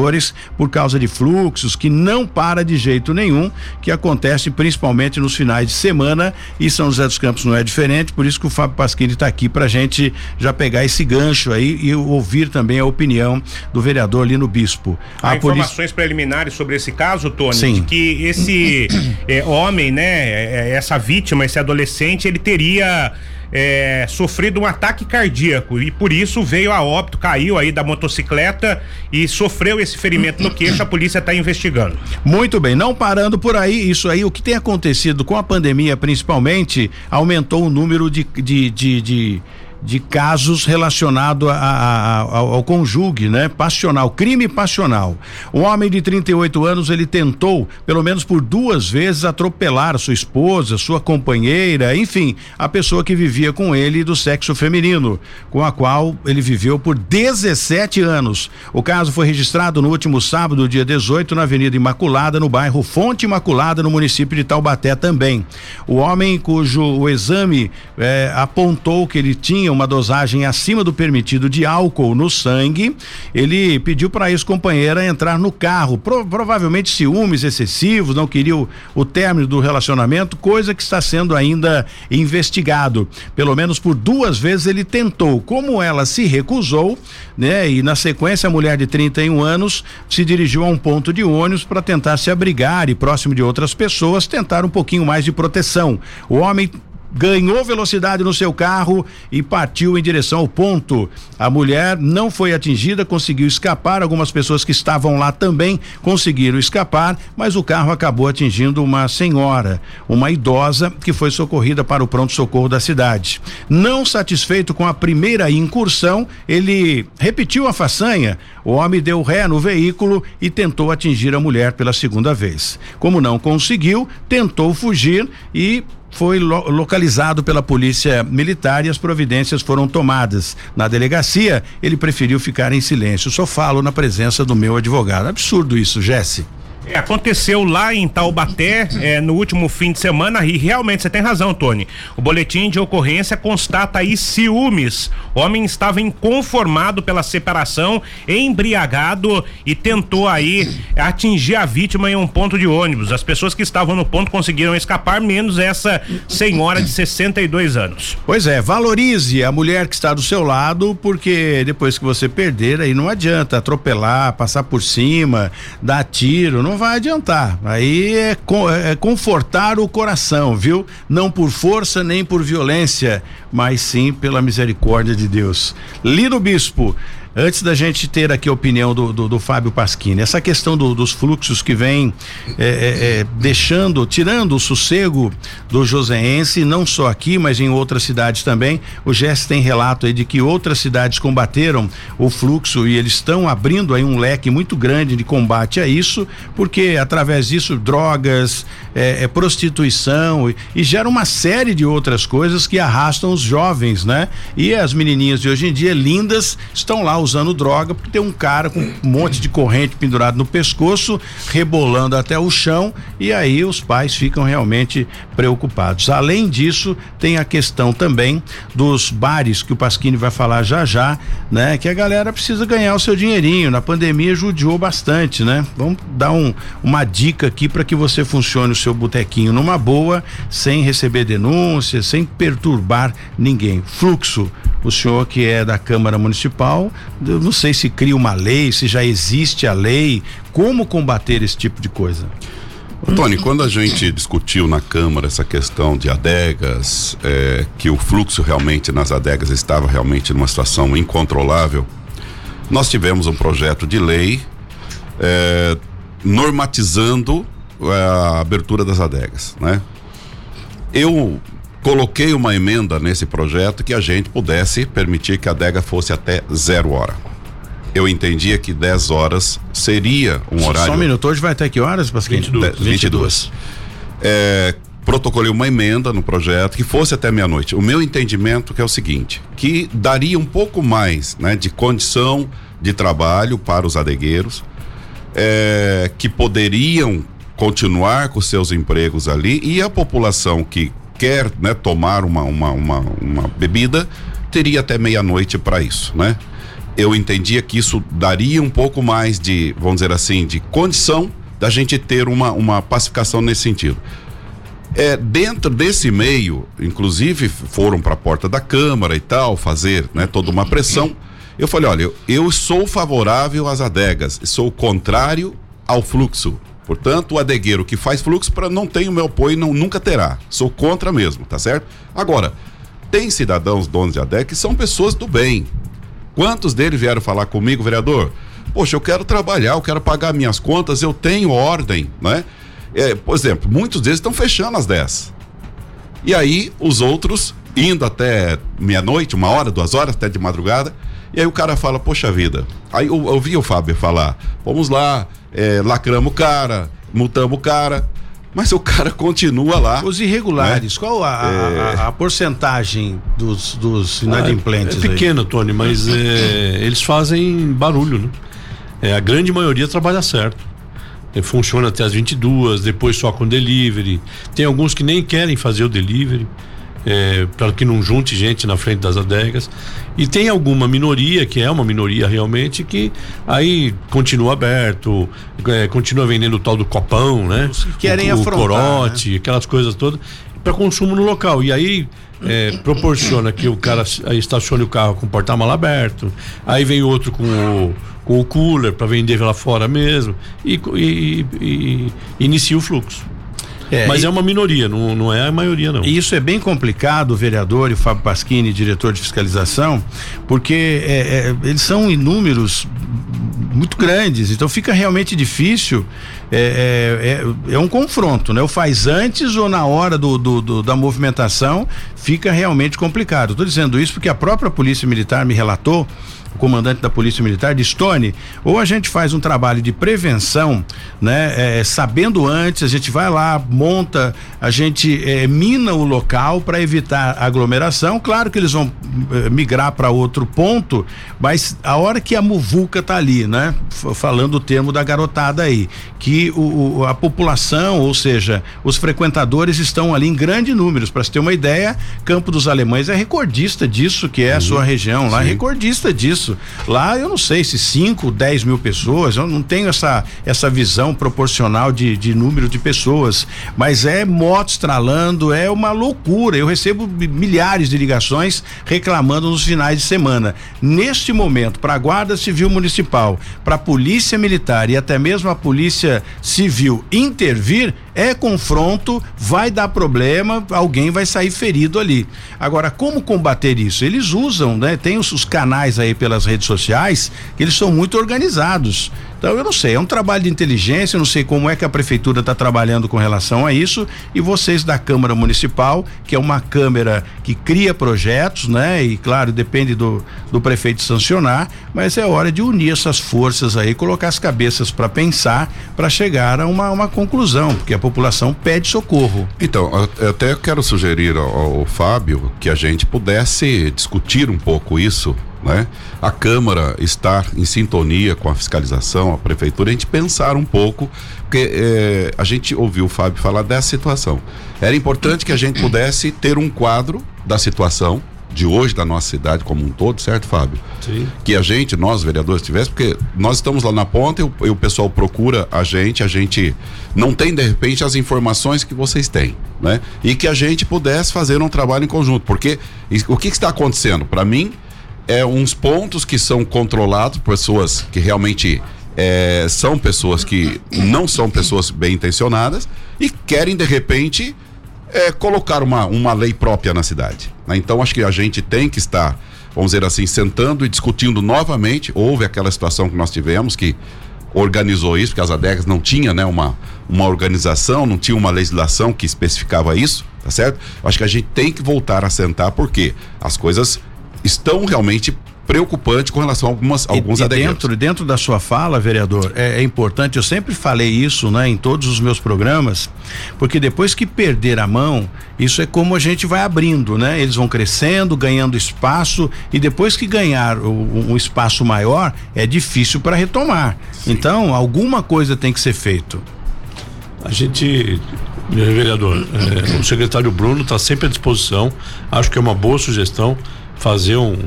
por causa de fluxos que não para de jeito nenhum, que acontece principalmente nos finais de semana e São José dos Campos não é diferente, por isso que o Fábio Pasquini está aqui pra gente já pegar esse gancho aí e ouvir também a opinião do vereador Lino Bispo. Há A polícia informações preliminares sobre esse caso, Tony, Sim. de que esse [coughs] eh, homem, né, eh, essa vítima, esse adolescente, ele teria eh, sofrido um ataque cardíaco e por isso veio a óbito, caiu aí da motocicleta e sofreu esse ferimento no queixo. A polícia está investigando. Muito bem, não parando por aí, isso aí, o que tem acontecido com a pandemia, principalmente, aumentou o número de, de, de, de, de casos relacionados ao, ao conjugue, né? Passional, crime passional. Um homem de 38 anos, ele tentou, pelo menos por duas vezes, atropelar sua esposa, sua companheira, enfim, a pessoa que vivia com ele do sexo feminino, com a qual ele viveu por 17 anos. O caso foi registrado no último sábado, dia 18, na Avenida Imaculada, no bairro Fonte Imaculada, no município de Taubaté também. O homem cujo o exame eh, apontou que ele tinha uma dosagem acima do permitido de álcool no sangue, ele pediu para a ex-companheira entrar no carro, Pro- provavelmente ciúmes excessivos, não queria o, o término do relacionamento, coisa que está sendo ainda investigado. Pelo menos por duas vezes ele tentou. Como ela se recusou, né? E na sequência a mulher de 31 anos se dirigiu a um ponto de ônibus para tentar se abrigar e próximo de outras pessoas tentar um pouquinho mais de proteção. O homem ganhou velocidade no seu carro e partiu em direção ao ponto. A mulher não foi atingida, conseguiu escapar. Algumas pessoas que estavam lá também conseguiram escapar, mas o carro acabou atingindo uma senhora, uma idosa, que foi socorrida para o pronto-socorro da cidade. Não satisfeito com a primeira incursão, ele repetiu a façanha. O homem deu ré no veículo e tentou atingir a mulher pela segunda vez. Como não conseguiu, tentou fugir e foi lo- localizado pela polícia militar e as providências foram tomadas. Na delegacia, ele preferiu ficar em silêncio. Só falo na presença do meu advogado. Absurdo isso, Jesse. É, aconteceu lá em Taubaté é, no último fim de semana e realmente você tem razão, Tony. O boletim de ocorrência constata aí ciúmes. O homem estava inconformado pela separação, embriagado e tentou aí atingir a vítima em um ponto de ônibus. As pessoas que estavam no ponto conseguiram escapar, menos essa senhora de 62 anos. Pois é, valorize a mulher que está do seu lado, porque depois que você perder, aí não adianta atropelar, passar por cima, dar tiro, não vai adiantar. Aí é, é confortar o coração, viu? Não por força nem por violência, mas sim pela misericórdia de Deus. Lino Bispo, Antes da gente ter aqui a opinião do, do, do Fábio Pasquini, essa questão do, dos fluxos que vem é, é, é, deixando, tirando o sossego do joseense, não só aqui, mas em outras cidades também. O Jess tem relato aí de que outras cidades combateram o fluxo e eles estão abrindo aí um leque muito grande de combate a isso, porque através disso drogas, é, é prostituição e, e gera uma série de outras coisas que arrastam os jovens, né? E as menininhas de hoje em dia lindas estão lá usando droga, porque tem um cara com um monte de corrente pendurado no pescoço, rebolando até o chão, e aí os pais ficam realmente preocupados. Além disso, tem a questão também dos bares, que o Pasquini vai falar já já, né? Que a galera precisa ganhar o seu dinheirinho. Na pandemia judiou bastante, né? Vamos dar um, uma dica aqui para que você funcione o seu botequinho numa boa, sem receber denúncias, sem perturbar ninguém. Fluxo o senhor que é da Câmara Municipal, não sei se cria uma lei, se já existe a lei, como combater esse tipo de coisa? Tony, quando a gente discutiu na Câmara essa questão de adegas, é, que o fluxo realmente nas adegas estava realmente numa situação incontrolável, nós tivemos um projeto de lei é, normatizando é, a abertura das adegas, né? Eu coloquei uma emenda nesse projeto que a gente pudesse permitir que a adega fosse até zero hora. Eu entendia que 10 horas seria um horário. Só um minuto, hoje vai até que horas, Pasquinho? 22. 22. É, protocolei uma emenda no projeto que fosse até meia-noite. O meu entendimento que é o seguinte, que daria um pouco mais né, de condição de trabalho para os adegueiros, é, que poderiam continuar com seus empregos ali e a população que quer né, tomar uma, uma, uma, uma bebida, teria até meia-noite para isso, né? Eu entendia que isso daria um pouco mais de, vamos dizer assim, de condição da gente ter uma, uma pacificação nesse sentido. É, dentro desse meio, inclusive foram para a porta da Câmara e tal, fazer né, toda uma pressão. Eu falei: olha, eu, eu sou favorável às adegas, sou contrário ao fluxo. Portanto, o adegueiro que faz fluxo para não tem o meu apoio não nunca terá. Sou contra mesmo, tá certo? Agora, tem cidadãos donos de adega que são pessoas do bem. Quantos deles vieram falar comigo, vereador? Poxa, eu quero trabalhar, eu quero pagar minhas contas, eu tenho ordem, né? É, por exemplo, muitos deles estão fechando às 10. E aí, os outros indo até meia-noite, uma hora, duas horas, até de madrugada. E aí o cara fala, poxa vida. Aí eu ouvi o Fábio falar, vamos lá, é, lacramos o cara, multamos o cara. Mas o cara [laughs] continua lá. Os irregulares, né? qual a, é... a, a, porcentagem dos, dos inadimplentes? Ah, é pequena, Tony, mas é, [coughs] eles fazem barulho, né? É, a grande maioria trabalha certo. É, funciona até as 22, depois só com delivery. Tem alguns que nem querem fazer o delivery é, para que não junte gente na frente das adegas. E tem alguma minoria, que é uma minoria realmente, que aí continua aberto, é, continua vendendo o tal do copão, né? Os que querem o, afrontar, o corote, né? aquelas coisas todas, para consumo no local. E aí é, proporciona que o cara estacione o carro com o porta-mala aberto, aí vem outro com o, com o cooler para vender lá fora mesmo, e, e, e inicia o fluxo. É, Mas e... é uma minoria, não, não é a maioria, não. E isso é bem complicado, o vereador e o Fábio Pasquini, diretor de fiscalização, porque é, é, eles são inúmeros muito grandes, então fica realmente difícil. É, é, é, é um confronto, né? O faz antes ou na hora do, do, do da movimentação fica realmente complicado. Estou dizendo isso porque a própria Polícia Militar me relatou o comandante da Polícia Militar, de Stone, ou a gente faz um trabalho de prevenção, né? É, sabendo antes, a gente vai lá, monta, a gente é, mina o local para evitar aglomeração. Claro que eles vão é, migrar para outro ponto, mas a hora que a muvuca tá ali, né? Falando o termo da garotada aí, que o, o a população, ou seja, os frequentadores estão ali em grande números. Para se ter uma ideia, Campo dos Alemães é recordista disso, que é a sua região lá, é recordista disso. Lá eu não sei se 5, 10 mil pessoas, eu não tenho essa, essa visão proporcional de, de número de pessoas, mas é moto estralando, é uma loucura. Eu recebo milhares de ligações reclamando nos finais de semana. Neste momento, para a Guarda Civil Municipal, para a Polícia Militar e até mesmo a Polícia Civil intervir, é confronto, vai dar problema, alguém vai sair ferido ali. Agora, como combater isso? Eles usam, né? Tem os, os canais aí pelas redes sociais que eles são muito organizados. Então eu não sei, é um trabalho de inteligência, eu não sei como é que a prefeitura está trabalhando com relação a isso e vocês da Câmara Municipal, que é uma câmara que cria projetos, né? E claro, depende do, do prefeito sancionar, mas é hora de unir essas forças aí, colocar as cabeças para pensar, para chegar a uma, uma conclusão, porque a população pede socorro. Então, eu até quero sugerir ao, ao Fábio que a gente pudesse discutir um pouco isso né? A Câmara estar em sintonia com a fiscalização, a Prefeitura, a gente pensar um pouco, porque eh, a gente ouviu o Fábio falar dessa situação. Era importante que a gente pudesse ter um quadro da situação de hoje da nossa cidade como um todo, certo, Fábio? Sim. Que a gente, nós vereadores, tivesse, porque nós estamos lá na ponta e o, e o pessoal procura a gente, a gente não tem de repente as informações que vocês têm, né? E que a gente pudesse fazer um trabalho em conjunto, porque o que, que está acontecendo? Para mim, é uns pontos que são controlados por pessoas que realmente é, são pessoas que não são pessoas bem intencionadas e querem de repente é, colocar uma, uma lei própria na cidade. Né? Então acho que a gente tem que estar, vamos dizer assim, sentando e discutindo novamente. Houve aquela situação que nós tivemos que organizou isso, porque as adegas não tinha, né, uma, uma organização, não tinha uma legislação que especificava isso, tá certo? Acho que a gente tem que voltar a sentar porque as coisas estão realmente preocupantes com relação a algumas, alguns e, e dentro dentro da sua fala vereador é, é, importante eu sempre falei isso né em todos os meus programas porque depois que perder a mão isso é como a gente vai abrindo né eles vão crescendo ganhando espaço e depois que ganhar o, um espaço maior é difícil para retomar. Sim. então alguma coisa tem que ser feito. A gente vereador é, o secretário Bruno está sempre à disposição acho que é uma boa sugestão fazer um,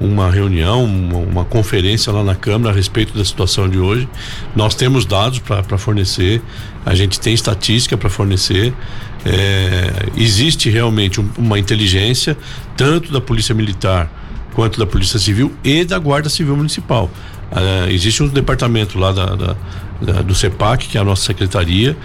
uma reunião, uma, uma, conferência lá na Câmara a respeito da situação de hoje. Nós temos dados para fornecer, a gente tem estatística para fornecer. É, existe realmente um, uma inteligência, tanto da Polícia Militar quanto da Polícia Civil e da Guarda Civil Municipal. É, existe um departamento lá da, da, da, do CEPAC, que é a nossa secretaria,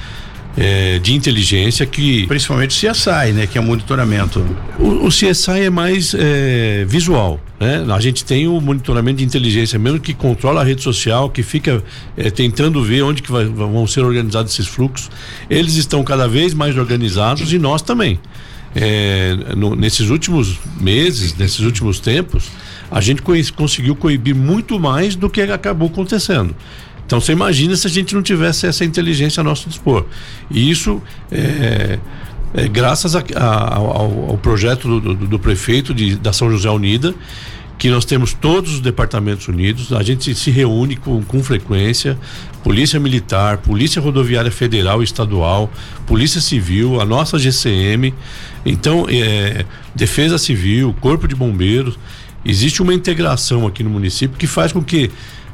é, de inteligência que. Principalmente o CSI, né? Que é monitoramento. O, o CSI é mais é, visual. Né? A gente tem o monitoramento de inteligência mesmo que controla a rede social, que fica é, tentando ver onde que vai, vão ser organizados esses fluxos. Eles estão cada vez mais organizados e nós também. É, no, nesses últimos meses, nesses últimos tempos, a gente conseguiu coibir muito mais do que acabou acontecendo. Então você imagina se a gente não tivesse essa inteligência a nosso dispor. E isso é, é graças a, a, ao, ao, projeto do, do, do, prefeito de, da São José Unida, que nós temos todos os departamentos unidos, a gente se reúne com, com frequência, Polícia Militar, Polícia Rodoviária Federal e Estadual, Polícia Civil, a nossa GCM, então é, Defesa Civil, Corpo de Bombeiros, existe uma integração aqui no município que faz com que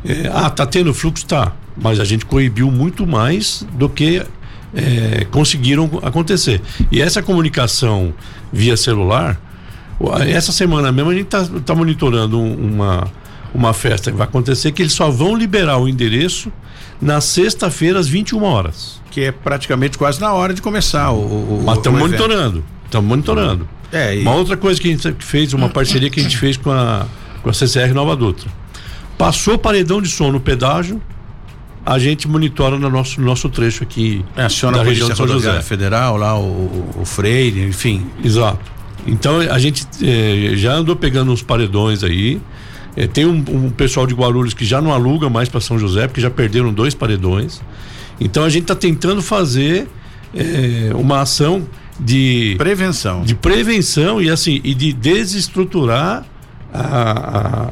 é, ah, tá tendo fluxo? Tá. Mas a gente coibiu muito mais do que é, conseguiram acontecer. E essa comunicação via celular, essa semana mesmo a gente está tá monitorando uma, uma festa que vai acontecer que eles só vão liberar o endereço na sexta-feira às 21 horas. Que é praticamente quase na hora de começar o. o Mas estamos monitorando. Estamos monitorando. É, e... Uma outra coisa que a gente fez, uma parceria que a gente fez com a, com a CCR Nova Dutra. Passou paredão de som no pedágio, a gente monitora no nosso, nosso trecho aqui. É, aciona da a região de São José. Federal, lá o, o, Freire, enfim. Exato. Então a gente eh, já andou pegando uns paredões aí É, tem um, um, pessoal de Guarulhos que já não aluga mais para São José, porque já perderam dois paredões. Então a gente está tentando fazer é, uma ação de prevenção, de prevenção e assim e de desestruturar a, a,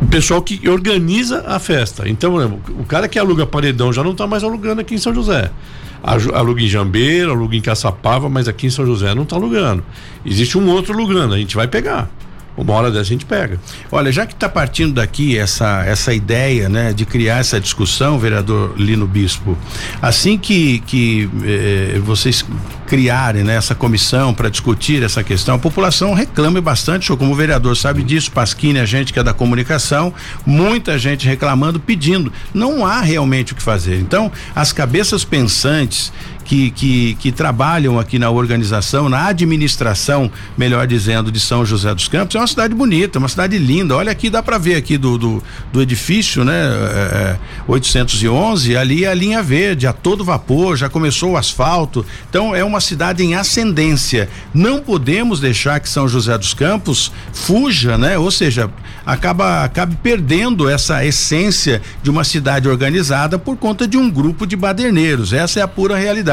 o pessoal que organiza a festa. Então, o cara que aluga paredão já não está mais alugando aqui em São José. Aluga em Jambeira, aluga em Caçapava, mas aqui em São José não está alugando. Existe um outro alugando, a gente vai pegar. Uma hora dessa a gente pega. Olha, já que está partindo daqui essa, essa ideia, né, de criar essa discussão, vereador Lino Bispo, assim que, que eh, vocês criarem né, essa comissão para discutir essa questão, a população reclama bastante, o como o vereador sabe disso, Pasquini, a gente que é da comunicação, muita gente reclamando, pedindo. Não há realmente o que fazer. Então, as cabeças pensantes que, que, que trabalham aqui na organização, na administração, melhor dizendo, de São José dos Campos. É uma cidade bonita, uma cidade linda. Olha aqui, dá para ver aqui do, do, do edifício, né? É, 811, ali é a linha verde, a todo vapor, já começou o asfalto. Então é uma cidade em ascendência. Não podemos deixar que São José dos Campos fuja, né? Ou seja, acaba acabe perdendo essa essência de uma cidade organizada por conta de um grupo de baderneiros. Essa é a pura realidade.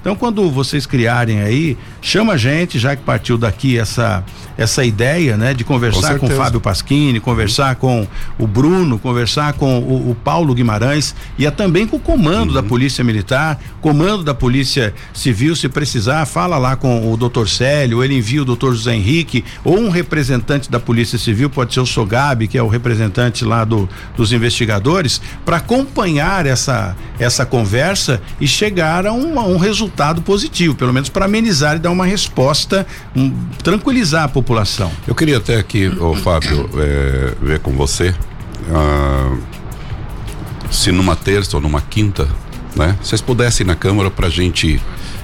Então, quando vocês criarem aí, chama a gente, já que partiu daqui essa essa ideia, né, de conversar com, com o Fábio Pasquini, conversar com o Bruno, conversar com o, o Paulo Guimarães e também com o comando uhum. da Polícia Militar, comando da Polícia Civil, se precisar, fala lá com o Dr. Célio, ele envia o Dr. José Henrique ou um representante da Polícia Civil, pode ser o Sogabe, que é o representante lá do, dos investigadores, para acompanhar essa essa conversa e chegar a um um, um resultado positivo, pelo menos para amenizar e dar uma resposta, um, tranquilizar a população. Eu queria até aqui, ô Fábio, é, ver com você ah, se numa terça ou numa quinta, né, vocês pudessem ir na Câmara para a gente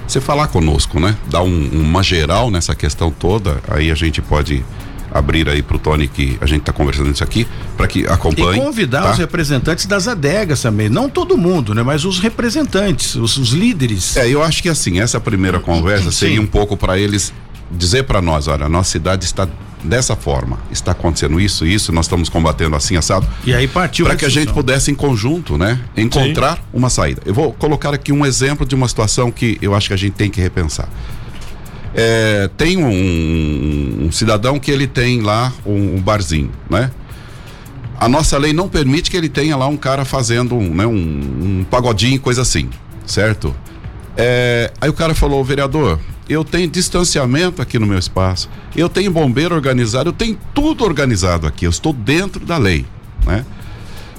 você falar conosco, né? Dar um, uma geral nessa questão toda, aí a gente pode abrir aí para o Tony que a gente está conversando isso aqui, para que acompanhe. E convidar tá? os representantes das adegas também, não todo mundo, né? Mas os representantes, os, os líderes. É, eu acho que assim, essa primeira conversa Sim. seria um pouco para eles dizer para nós, olha, a nossa cidade está dessa forma, está acontecendo isso, isso, nós estamos combatendo assim assado. E aí partiu para que a gente pudesse em conjunto, né, encontrar Sim. uma saída. Eu vou colocar aqui um exemplo de uma situação que eu acho que a gente tem que repensar. É, tem um, um, cidadão que ele tem lá um, um, barzinho, né? A nossa lei não permite que ele tenha lá um cara fazendo um, né, um pagodinho, coisa assim, certo? É, aí o cara falou, vereador, eu tenho distanciamento aqui no meu espaço, eu tenho bombeiro organizado, eu tenho tudo organizado aqui, eu estou dentro da lei, né?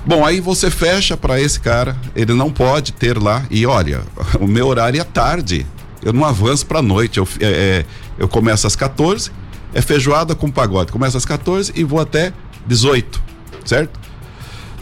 Bom, aí você fecha para esse cara, ele não pode ter lá, e olha, [laughs] o meu horário é tarde, eu não avanço para noite. Eu, é, é, eu começo às 14, é feijoada com pagode. Começo às 14 e vou até 18, certo?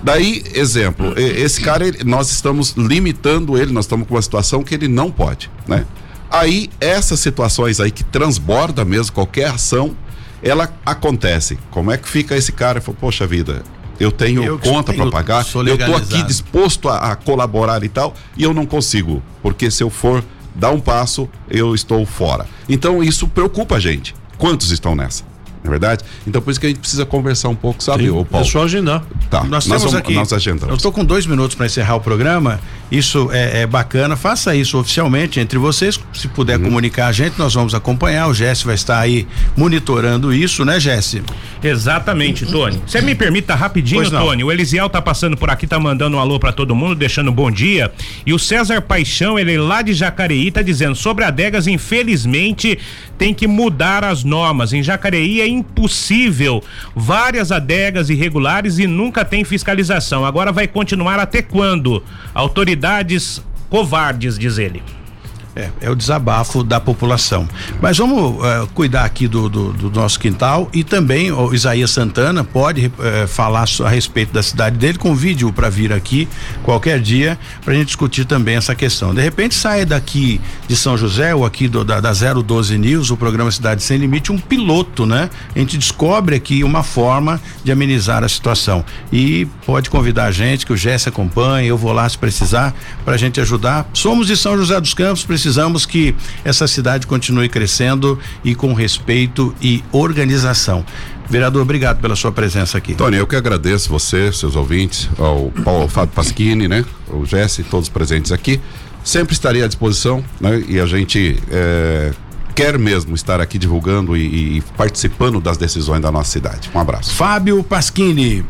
Daí, exemplo, esse cara, ele, nós estamos limitando ele, nós estamos com uma situação que ele não pode, né? Aí, essas situações aí que transborda mesmo qualquer ação, ela acontece. Como é que fica esse cara? Falou, poxa vida, eu tenho eu conta para pagar, eu tô aqui disposto a, a colaborar e tal, e eu não consigo, porque se eu for dá um passo, eu estou fora. Então isso preocupa a gente. Quantos estão nessa? Não é verdade? Então por isso que a gente precisa conversar um pouco, sabe, Sim, Paulo? É só agendar. Tá. Nós, nós temos vamos, aqui. Nós agendamos. Eu estou com dois minutos para encerrar o programa. Isso é, é, bacana. Faça isso oficialmente entre vocês. Se puder uhum. comunicar a gente, nós vamos acompanhar. O Jesse vai estar aí monitorando isso, né, Jesse? Exatamente, Tony. Você me permita rapidinho, Tony. O Elisiel tá passando por aqui, tá mandando um alô para todo mundo, deixando um bom dia. E o César Paixão, ele é lá de Jacareí, tá dizendo sobre adegas, infelizmente, tem que mudar as normas. Em Jacareí é impossível. Várias adegas irregulares e nunca tem fiscalização. Agora vai continuar até quando? Autoridades covardes, diz ele. É, é o desabafo da população. Mas vamos uh, cuidar aqui do, do, do, nosso quintal e também o Isaías Santana pode uh, falar a respeito da cidade dele. Convide-o para vir aqui qualquer dia para a gente discutir também essa questão. De repente sai daqui de São José ou aqui do, da, da 012 News, o programa Cidade Sem Limite, um piloto, né? A gente descobre aqui uma forma de amenizar a situação. E pode convidar a gente, que o Jesse acompanhe, eu vou lá se precisar, para a gente ajudar. Somos de São José dos Campos, precisamos precisamos que essa cidade continue crescendo e com respeito e organização. Vereador, obrigado pela sua presença aqui. Tony, eu que agradeço você, seus ouvintes, ao Paulo Fábio Pasquini, né? O Jesse, todos presentes aqui. Sempre estarei à disposição, né? E a gente é, quer mesmo estar aqui divulgando e, e participando das decisões da nossa cidade. Um abraço. Fábio Pasquini,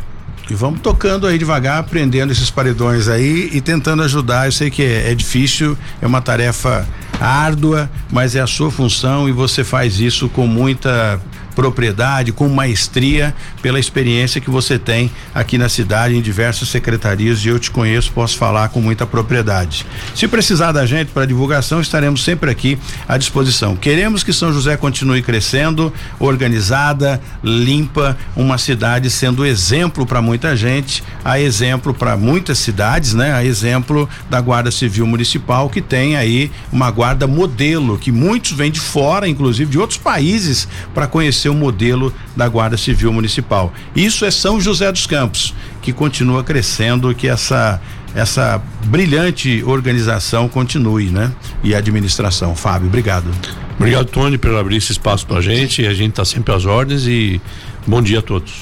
e vamos tocando aí devagar, aprendendo esses paredões aí e tentando ajudar. Eu sei que é, é, difícil, é uma tarefa árdua, mas é a sua função e você faz isso com muita propriedade, com maestria, pela experiência que você tem aqui na cidade, em diversas secretarias, e eu te conheço, posso falar com muita propriedade. Se precisar da gente para divulgação, estaremos sempre aqui à disposição. Queremos que São José continue crescendo, organizada, limpa, uma cidade sendo exemplo para muita gente, a exemplo para muitas cidades, né? A exemplo da Guarda Civil Municipal, que tem aí uma guarda modelo, que muitos vêm de fora, inclusive de outros países, para conhecer ser o modelo da Guarda Civil Municipal. Isso é São José dos Campos, que continua crescendo, que essa essa brilhante organização continue, né? E a administração. Fábio, obrigado. Obrigado, Tony, por abrir esse espaço pra gente. A gente tá sempre às ordens e bom dia a todos.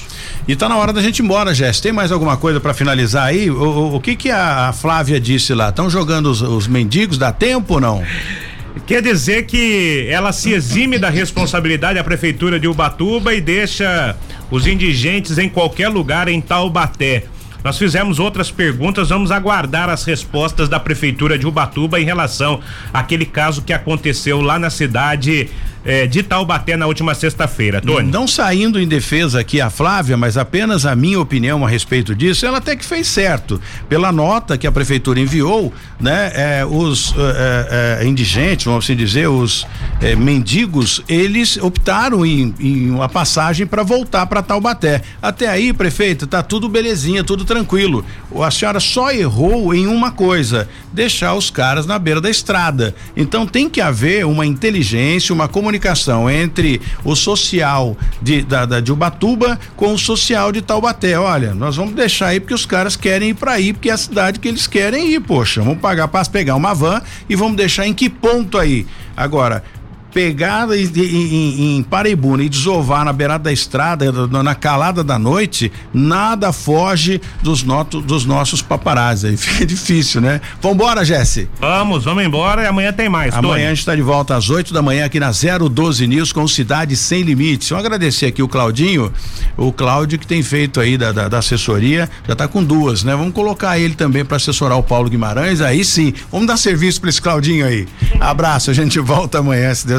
E tá na hora da gente ir embora, Jéssica. Tem mais alguma coisa para finalizar aí? O, o, o, que que a, Flávia disse lá? Estão jogando os, os mendigos? Dá tempo ou não? Quer dizer que ela se exime da responsabilidade a prefeitura de Ubatuba e deixa os indigentes em qualquer lugar em Taubaté. Nós fizemos outras perguntas, vamos aguardar as respostas da prefeitura de Ubatuba em relação àquele caso que aconteceu lá na cidade é, de Taubaté na última sexta-feira, Tony. Não saindo em defesa aqui a Flávia, mas apenas a minha opinião a respeito disso, ela até que fez certo. Pela nota que a prefeitura enviou, né, é, os é, é, indigentes, vamos assim dizer, os é, mendigos, eles optaram em, em uma passagem para voltar para Taubaté. Até aí, prefeito, tá tudo belezinha, tudo tranquilo. A senhora só errou em uma coisa: deixar os caras na beira da estrada. Então tem que haver uma inteligência, uma comunicação comunicação entre o social de, da, da, de Ubatuba com o social de Taubaté. Olha, nós vamos deixar aí porque os caras querem ir para aí, porque é a cidade que eles querem ir, poxa. Vamos pagar para pegar uma van e vamos deixar em que ponto aí? Agora, pegar em, em, em e desovar na beirada da estrada, na calada da noite, nada foge dos, noto, dos nossos paparazzi. Fica [laughs] difícil, né? Vambora, Jesse. Vamos, vamos embora e amanhã tem mais. Amanhã Tony. a gente está de volta às 8 da manhã aqui na 012 News com Cidade Sem Limites. Eu agradecer aqui o Claudinho, o Cláudio que tem feito aí da, da, da assessoria, já está com duas, né? Vamos colocar ele também para assessorar o Paulo Guimarães, aí sim, vamos dar serviço para esse Claudinho aí. Abraço, a gente volta amanhã, se Deus